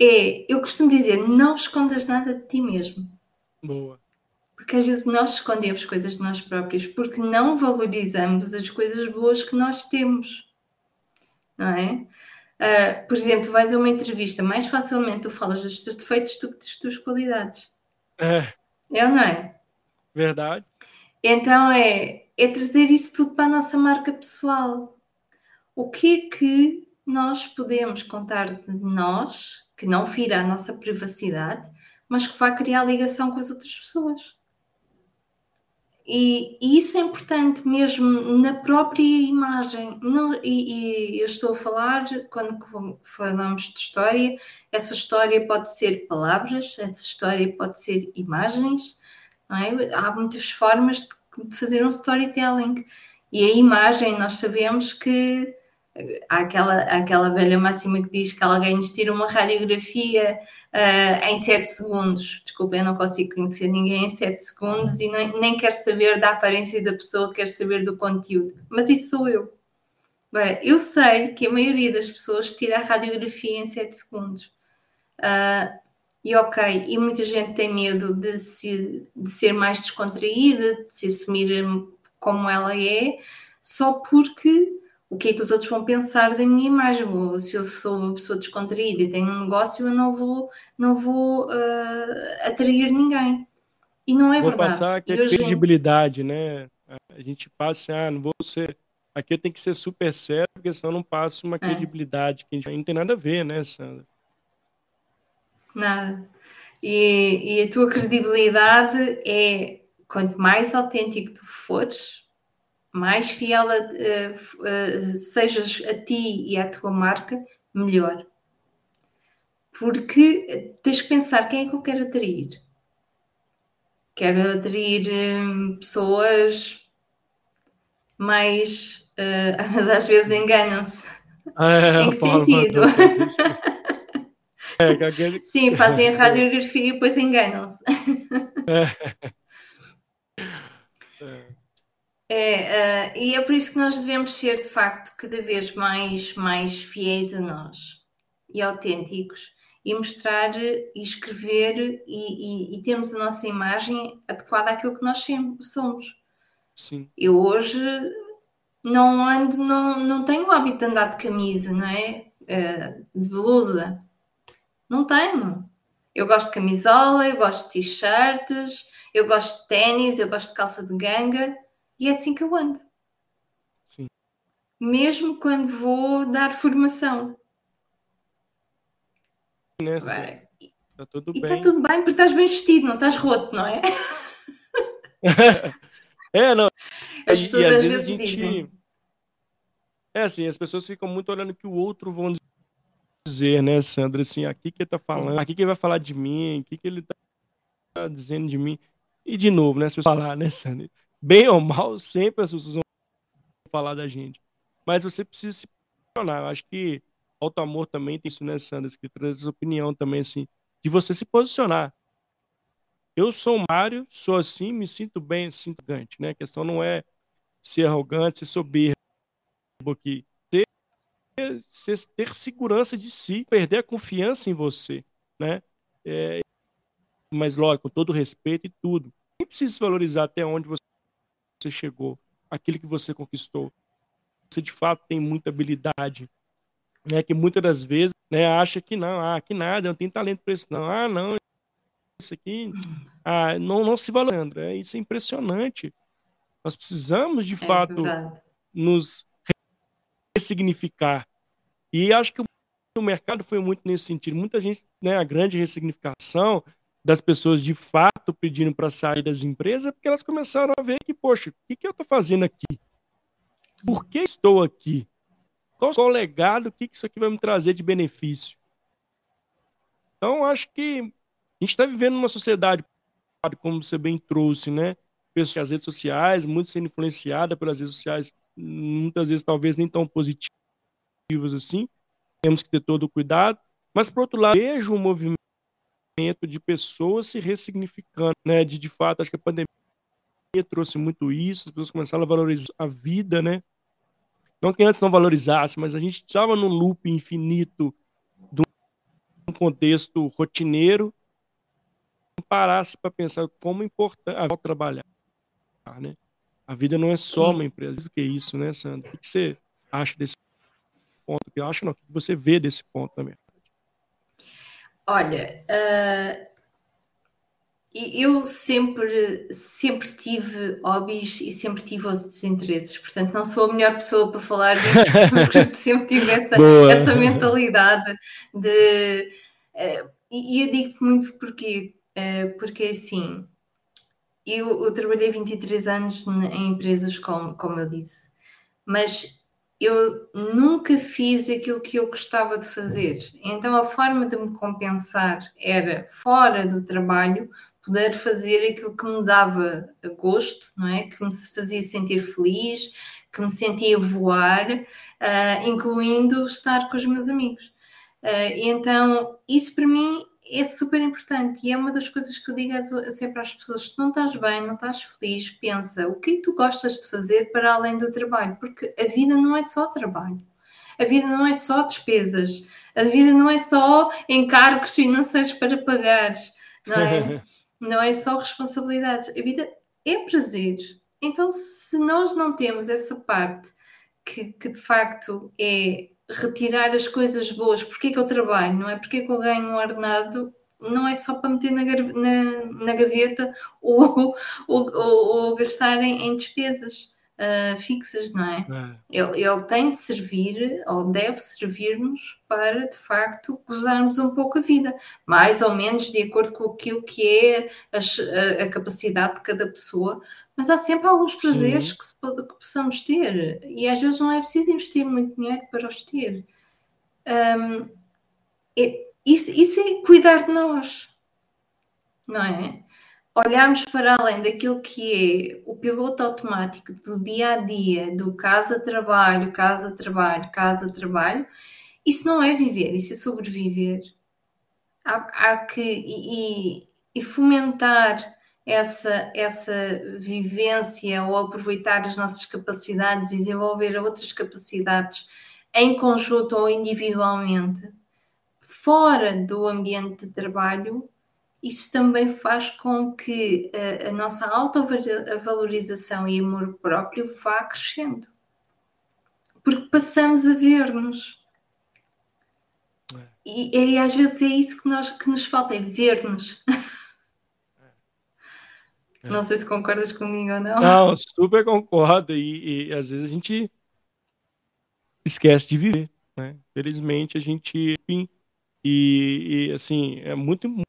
É, eu costumo dizer, não escondas nada de ti mesmo. Boa. Porque às vezes nós escondemos coisas de nós próprios porque não valorizamos as coisas boas que nós temos não é? Uh, por exemplo, vais a uma entrevista, mais facilmente tu falas dos teus defeitos do que das tuas qualidades. É. É ou não é? Verdade. Então é, é trazer isso tudo para a nossa marca pessoal. O que é que nós podemos contar de nós que não fira a nossa privacidade, mas que vai criar ligação com as outras pessoas? E, e, isso é importante mesmo na própria imagem. E, e, eu estou a falar, quando falamos de história, essa história pode ser palavras, essa história pode ser imagens, é? há muitas formas de, de, fazer um storytelling. E a imagem, nós sabemos que há aquela, aquela velha máxima que diz que alguém nos tira uma radiografia uh, em 7 segundos. Desculpa, eu não consigo conhecer ninguém em 7 segundos e nem, nem quero saber da aparência da pessoa, quero saber do conteúdo. Mas isso sou eu. Agora, eu sei que a maioria das pessoas tira a radiografia em 7 segundos. Uh, e ok, e muita gente tem medo de, se, de ser mais descontraída, de se assumir como ela é, só porque o que é que os outros vão pensar da minha imagem. Se eu sou uma pessoa descontraída e tenho um negócio, eu não vou, não vou uh, atrair ninguém. E não é vou verdade. passar aqui a credibilidade, né? A gente passa, ah, não vou ser. Aqui eu tenho que ser super sério, porque senão eu não passo uma é. credibilidade que gente não tem nada a ver, né, Sandra? Nada. E, e a tua credibilidade é quanto mais autêntico tu fores, mais fiel a, a, a, sejas a ti e à tua marca, melhor. Porque tens que pensar quem é que eu quero atrair. Quero atrair hum, pessoas mais. Uh, <laughs> mas às vezes enganam-se. Ah, em que <laughs> sentido? É, Sim, fazem a radiografia e depois enganam-se. <laughs> É. É, uh, e é por isso que nós devemos ser, de facto, cada vez mais, mais fiéis a nós e autênticos e mostrar e escrever e, e, e termos a nossa imagem adequada àquilo que nós somos. Sim. Eu hoje não ando, não, não tenho o hábito de andar de camisa, não é? Uh, de blusa. Não tenho. Eu gosto de camisola, eu gosto de t-shirts, eu gosto de ténis, eu gosto de calça de ganga e é assim que eu ando. Sim. Mesmo quando vou dar formação. Nessa. Agora, tá tudo e tá bem. está tudo bem porque estás bem vestido, não estás roto, não é? <laughs> é, não. As pessoas às, às, vezes, vezes gente... dizem. É assim, as pessoas ficam muito olhando o que o outro vão dizer, né, Sandra? Assim, aqui que ele tá falando, aqui que ele vai falar de mim, aqui que ele tá dizendo de mim. E de novo, né, as pessoas falar, né, Sandra? Bem ou mal, sempre as pessoas vão falar da gente. Mas você precisa se posicionar. Eu acho que Alto Amor também tem isso, né, Sandra? Que traz essa opinião também, assim, de você se posicionar. Eu sou o Mário, sou assim, me sinto bem, sinto arrogante, né? A questão não é ser arrogante, ser soberbo aqui. Ter, segurança de si, perder a confiança em você, né? É, mas, lógico, com todo respeito e tudo. Nem precisa se valorizar até onde você chegou, aquilo que você conquistou. Você, de fato, tem muita habilidade, né? Que muitas das vezes né, acha que não, ah, que nada, não tem talento para isso, não. Ah, não, isso aqui ah, não, não se valoriza. Isso é impressionante. Nós precisamos, de é fato, verdade. nos ressignificar. E acho que o mercado foi muito nesse sentido. Muita gente, né, a grande ressignificação das pessoas de fato pedindo para sair das empresas, porque elas começaram a ver que, poxa, o que, que eu estou fazendo aqui? Por que estou aqui? Qual, qual o legado? O que, que isso aqui vai me trazer de benefício? Então, acho que a gente está vivendo numa sociedade, como você bem trouxe, né? Pessoas, as redes sociais, muito sendo influenciada pelas redes sociais, muitas vezes talvez nem tão positivas assim. Temos que ter todo o cuidado. Mas, por outro lado, vejo um movimento de pessoas se ressignificando, né? De, de fato, acho que a pandemia trouxe muito isso, as pessoas começaram a valorizar a vida, né? Não que antes não valorizasse, mas a gente estava num loop infinito de um contexto rotineiro. Parasse para pensar como é importante trabalhar, né? A vida não é só uma empresa. O que é isso, né, Sandra? O que você acha desse ponto? Eu acho não. O que você vê desse ponto também? Olha, uh, eu sempre, sempre tive hobbies e sempre tive os desinteresses, portanto não sou a melhor pessoa para falar disso, <laughs> porque sempre tive essa, essa mentalidade de. Uh, e eu digo-te muito porque, uh, porque assim, eu, eu, trabalhei 23 anos em empresas, como, como eu disse, mas eu nunca fiz aquilo que eu gostava de fazer. Então a forma de me compensar era fora do trabalho poder fazer aquilo que me dava gosto, não é? Que me fazia sentir feliz, que me sentia voar, uh, incluindo estar com os meus amigos. Uh, então, isso para mim é super importante e é uma das coisas que eu digo sempre às pessoas: se não estás bem, não estás feliz, pensa o que é tu gostas de fazer para além do trabalho, porque a vida não é só trabalho, a vida não é só despesas, a vida não é só encargos financeiros para pagar, não é? <laughs> não é só responsabilidades, a vida é prazer. Então, se nós não temos essa parte que, que de facto é retirar as coisas boas, porque é que eu trabalho, não é? Porque é que eu ganho um ordenado, não é só para meter na, na, na gaveta <laughs> ou, ou, ou, ou gastar em, em despesas uh, fixas, não é? é. Ele, ele, tem de servir, ou deve servir-nos para, de facto, gozarmos um pouco a vida, mais ou menos de acordo com aquilo que é a, a, a capacidade de cada pessoa, mas há sempre alguns prazeres que, se, que, possamos ter, e às vezes não é preciso investir muito dinheiro para os ter. Um, é, isso, isso é cuidar de nós, não é? olharmos para além daquilo que é o piloto automático do dia a dia, do casa-trabalho, casa-trabalho, casa-trabalho, isso não é viver, isso é sobreviver. Há, há que e, e, fomentar essa, essa vivência ou aproveitar as nossas capacidades, desenvolver outras capacidades em conjunto ou individualmente, fora do ambiente de trabalho, isso também faz com que a, a nossa autovalorização e amor próprio vá crescendo. porque passamos a ver-nos. É. E, e, às vezes é isso que, nós, que nos falta, é ver-nos. <laughs> É. Não sei se concordas comigo ou não. Não, super concordo. E, e às vezes a gente esquece de viver. Né? Felizmente a gente. Enfim, e, e, assim, é muito, muito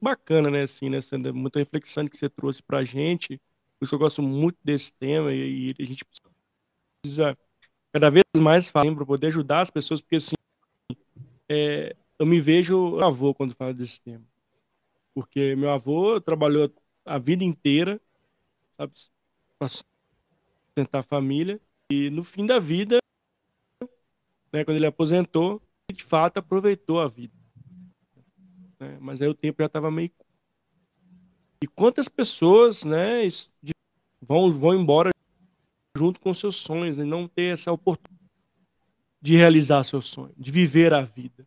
bacana, né? Assim, né? Muita reflexão que você trouxe pra gente. Por isso eu gosto muito desse tema e, e a gente precisa cada vez mais falar para poder ajudar as pessoas, porque assim, é, eu me vejo avô quando falo desse tema. Porque meu avô trabalhou a vida inteira, sabe, para sustentar a família, e no fim da vida, né, quando ele aposentou, de fato aproveitou a vida. Né? Mas aí o tempo já estava meio. E quantas pessoas né, vão, vão embora junto com seus sonhos e né? não ter essa oportunidade de realizar seu sonho, de viver a vida.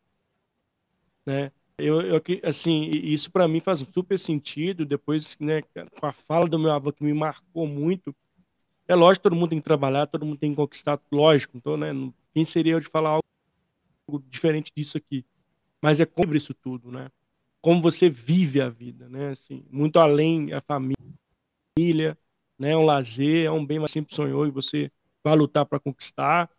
Né? Eu, eu assim, isso para mim faz super sentido. Depois, né, com a fala do meu avô que me marcou muito, é lógico, todo mundo tem que trabalhar, todo mundo tem que conquistar, lógico. Então, né, quem seria eu de falar algo diferente disso aqui. Mas é como isso tudo, né? Como você vive a vida, né? Assim, muito além a família, né? Um lazer, é um bem mais sempre sonhou e você vai lutar para conquistar.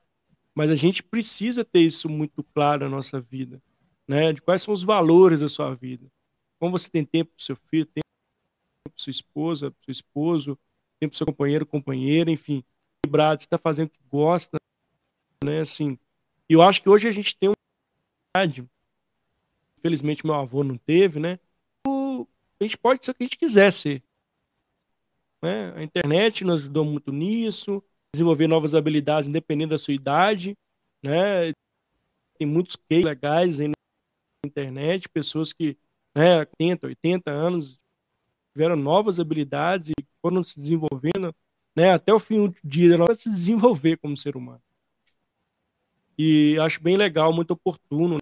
Mas a gente precisa ter isso muito claro na nossa vida, né? De quais são os valores da sua vida. Como você tem tempo para seu filho, tempo para sua esposa, para seu esposo, tempo para seu companheiro, companheira, enfim, equilibrado, você está fazendo o que gosta, né? Assim, e eu acho que hoje a gente tem uma infelizmente meu avô não teve, né? A gente pode ser o que a gente quiser ser. Né? A internet nos ajudou muito nisso, desenvolver novas habilidades independente da sua idade, né? Tem muitos cases legais aí internet, pessoas que, né, 80, 80 anos tiveram novas habilidades e foram se desenvolvendo, né, até o fim do dia, ela se desenvolver como ser humano. E acho bem legal, muito oportuno,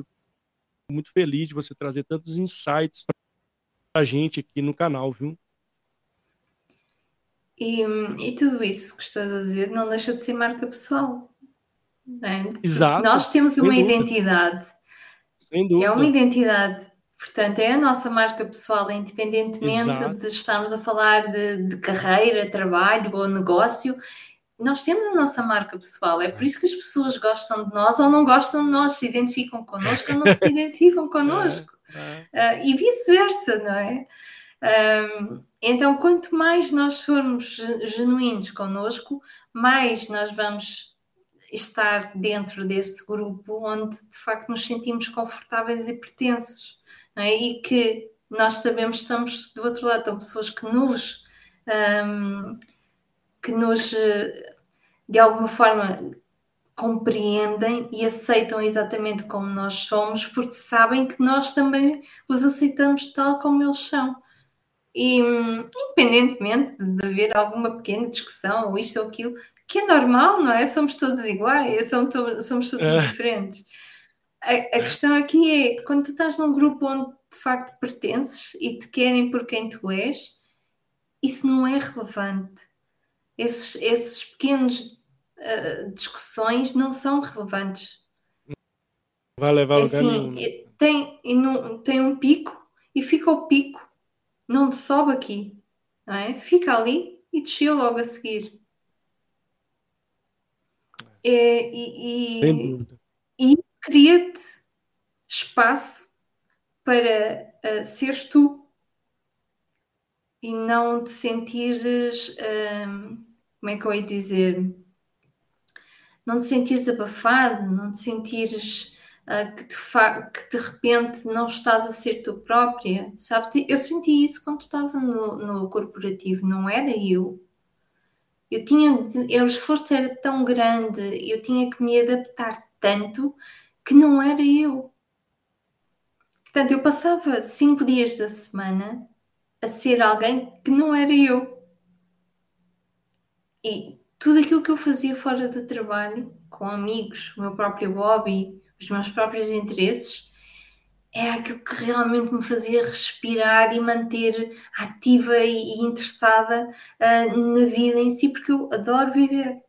muito feliz de você trazer tantos insights para a gente aqui no canal, viu? E, e tudo isso que estás a dizer não deixa de ser marca pessoal. É? Exato. Nós temos uma identidade. Sem dúvida. É uma identidade. Portanto, é a nossa marca pessoal, independentemente Exato. de estarmos a falar de, de carreira, trabalho ou negócio, nós temos a nossa marca pessoal, é por isso que as pessoas gostam de nós ou não gostam de nós, se identificam connosco ou não se <laughs> identificam connosco. Uh, e vice-versa, não é? Um, então, quanto mais nós formos genuínos connosco, mais nós vamos estar dentro desse grupo onde de facto nos sentimos confortáveis e pertences, é? e que nós sabemos que estamos do outro lado, estão pessoas que nos. Um, que nos, eh, de alguma forma, compreendem e aceitam exatamente como nós somos, porque sabem que nós também os aceitamos tal como eles são. E independentemente de haver alguma pequena discussão ou isto ou aquilo, que é normal, não é? Somos todos iguais, somos, todos, somos todos é. diferentes. A, a, questão aqui é quando tu estás num grupo onde de facto pertences e te querem por quem tu és, isso não é relevante esses, esses pequenos uh, discussões não são relevantes. Vai levar é assim, eh, tem, tem um pico e fica o pico, não sobe aqui, não é? fica ali e desceu logo a seguir. É, e, e, e cria-te espaço para uh, seres tu e não te sentires uh, como é que eu ia dizer? Não te sentires abafado, não te sentires uh, que, de que de repente não estás a ser tu própria, sabes? Eu senti isso quando estava no, no corporativo, não era eu. Eu tinha, eu, o esforço era tão grande, eu tinha que me adaptar tanto que não era eu. Portanto, eu passava cinco dias da semana a ser alguém que não era eu. E tudo aquilo que eu fazia fora do trabalho, com amigos, o meu próprio hobby, os meus próprios interesses, era aquilo que realmente me fazia respirar e manter ativa e, interessada uh, na vida em si, porque eu adoro viver.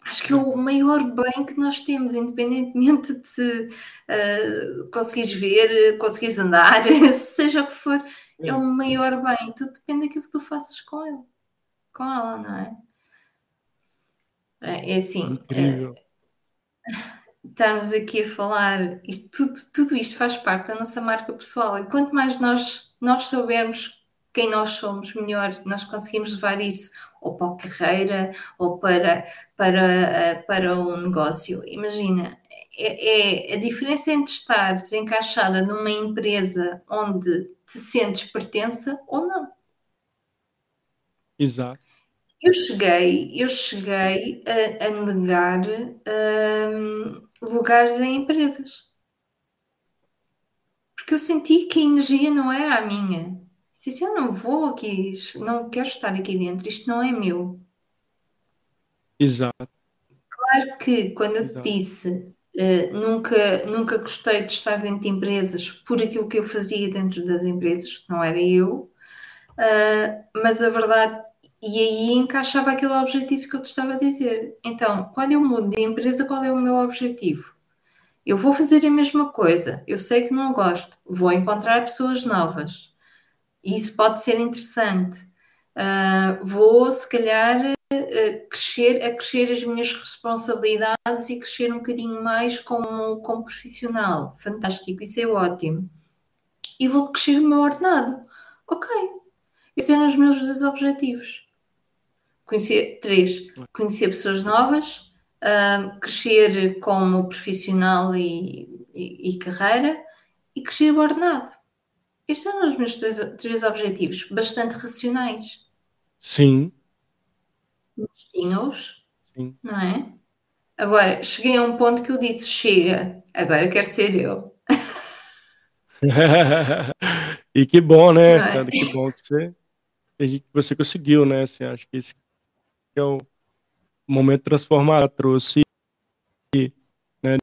Acho que é o maior bem que nós temos, independentemente de uh, conseguires ver, conseguires andar, <laughs> seja o que for, é. é o maior bem. Tudo depende daquilo que tu faças com ele, com ela, não é? É, é assim. Incrível. Uh, estarmos aqui a falar, isto, tudo, tudo isto faz parte da nossa marca pessoal. E quanto mais nós, nós soubermos quem nós somos, melhor nós conseguimos levar isso ou para a carreira ou para, para, eh, para um negócio. Imagina, é, é, a diferença entre estar encaixada numa empresa onde te sentes pertença ou não. Exato. Eu cheguei, eu cheguei a, a negar um, lugares em empresas. Porque eu senti que a energia não era a minha. Se, eu não vou aqui, não quero estar aqui dentro, isto não é meu. Exato. Claro que quando eu te disse uh, nunca, nunca gostei de estar dentro de empresas por aquilo que eu fazia dentro das empresas, não era eu, uh, mas a verdade, e aí encaixava aquele objetivo que eu te estava a dizer. Então, quando eu mudo de empresa, qual é o meu objetivo? Eu vou fazer a mesma coisa, eu sei que não gosto, vou encontrar pessoas novas, isso pode ser interessante. Uh, vou, se calhar, uh, crescer, a crescer as minhas responsabilidades e crescer um bocadinho mais como, como profissional. Fantástico, isso é ótimo. E vou crescer o meu ordenado. Ok. Esses eram os meus dois objetivos. Conhecer, três, conhecer pessoas novas, uh, crescer como profissional e, e, e carreira e crescer o ordenado. Estes são os meus três, três objetivos, bastante racionais. Sim. Tinha-os, não é? Agora, cheguei a um ponto que eu disse: chega, agora quero ser eu. <laughs> e que bom, né, é? Sandra? Que bom que você, que você conseguiu, né? Assim, acho que esse é o momento transformador, trouxe né,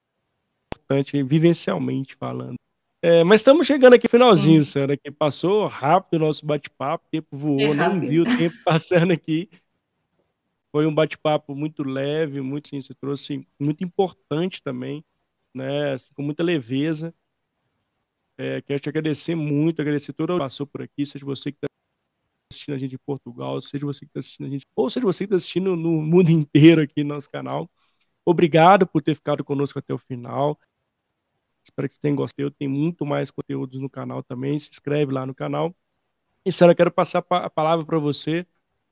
importante vivencialmente falando. É, mas estamos chegando aqui finalzinho, Sim. Sandra, que passou rápido o nosso bate-papo, o tempo voou, é nem viu o tempo <laughs> passando aqui. Foi um bate-papo muito leve, muito sim, você trouxe muito importante também, né? Assim, com muita leveza. É, quero te agradecer muito, agradecer todo o que passou por aqui, seja você que está assistindo a gente em Portugal, seja você que está assistindo a gente, ou seja você que está assistindo no mundo <laughs> inteiro aqui no nosso canal. Obrigado por ter ficado conosco até o final. Espero que você tenha gostado. Tem muito mais conteúdos no canal também. Se inscreve lá no canal. E, Sara, eu quero passar a palavra para você.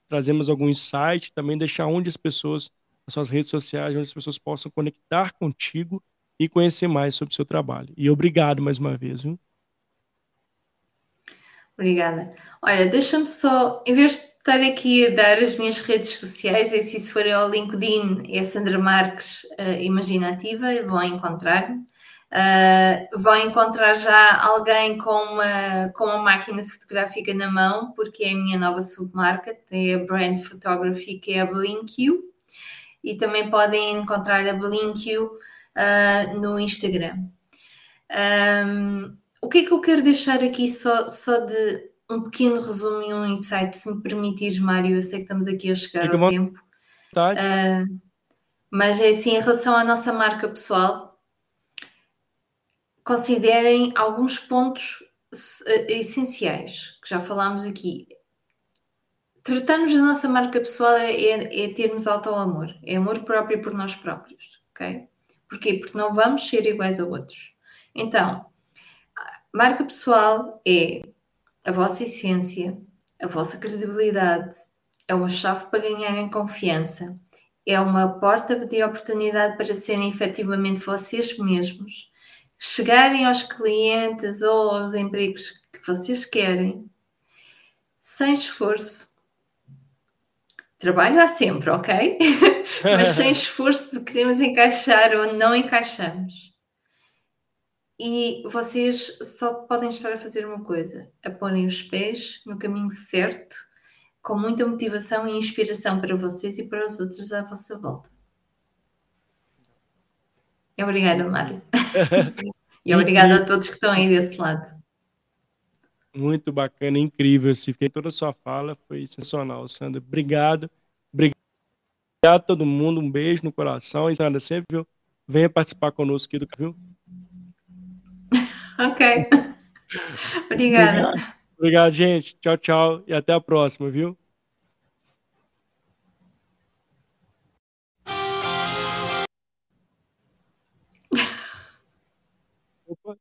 Trazemos algum insight, também deixar onde as pessoas, as suas redes sociais, onde as pessoas possam conectar contigo e conhecer mais sobre o seu trabalho. E obrigado mais uma vez. Viu? Obrigada. Olha, deixa-me só, em vez de estar aqui a dar as minhas redes sociais, é se for ao LinkedIn, é Sandra Marques uh, Imaginativa, vão encontrar-me. Uh, vão encontrar já alguém com uma, com uma máquina fotográfica na mão, porque é a minha nova submarca, tem a brand photography que é a BlinkU, e também podem encontrar a BlinkU uh, no Instagram. Um, o que é que eu quero deixar aqui só, só de um pequeno resumo e um insight, se me permitires, Mário, eu sei que estamos aqui a chegar Fica ao tempo. Uh, mas é assim, em relação à nossa marca pessoal, considerem alguns pontos eh, essenciais que já falámos aqui. Tratarmos da nossa marca pessoal é, é, é termos auto-amor, é amor próprio por nós próprios, ok? Porquê? Porque não vamos ser iguais a outros. Então, marca pessoal é a vossa essência, a vossa credibilidade, é uma chave para ganharem confiança, é uma porta de oportunidade para serem efetivamente vocês mesmos chegarem aos clientes ou aos empregos que vocês querem, sem esforço. Trabalho há sempre, ok? <laughs> Mas sem esforço de queremos encaixar onde não encaixamos. E vocês só podem estar a fazer uma coisa: a porem os pés no caminho certo, com muita motivação e inspiração para vocês e para os outros à vossa volta. Obrigada, Mário. <laughs> e obrigada a todos que estão aí desse lado. Muito bacana, incrível. Se fiquei toda a sua fala, foi sensacional, Sandra. Obrigado. Obrigado Obrigado a todo mundo, um beijo no coração. E Sandra, sempre, viu? Venha participar conosco aqui do viu? Ok. <laughs> Obrigada. Obrigado. Obrigado, gente. Tchau, tchau. E até a próxima, viu? <laughs> Opa,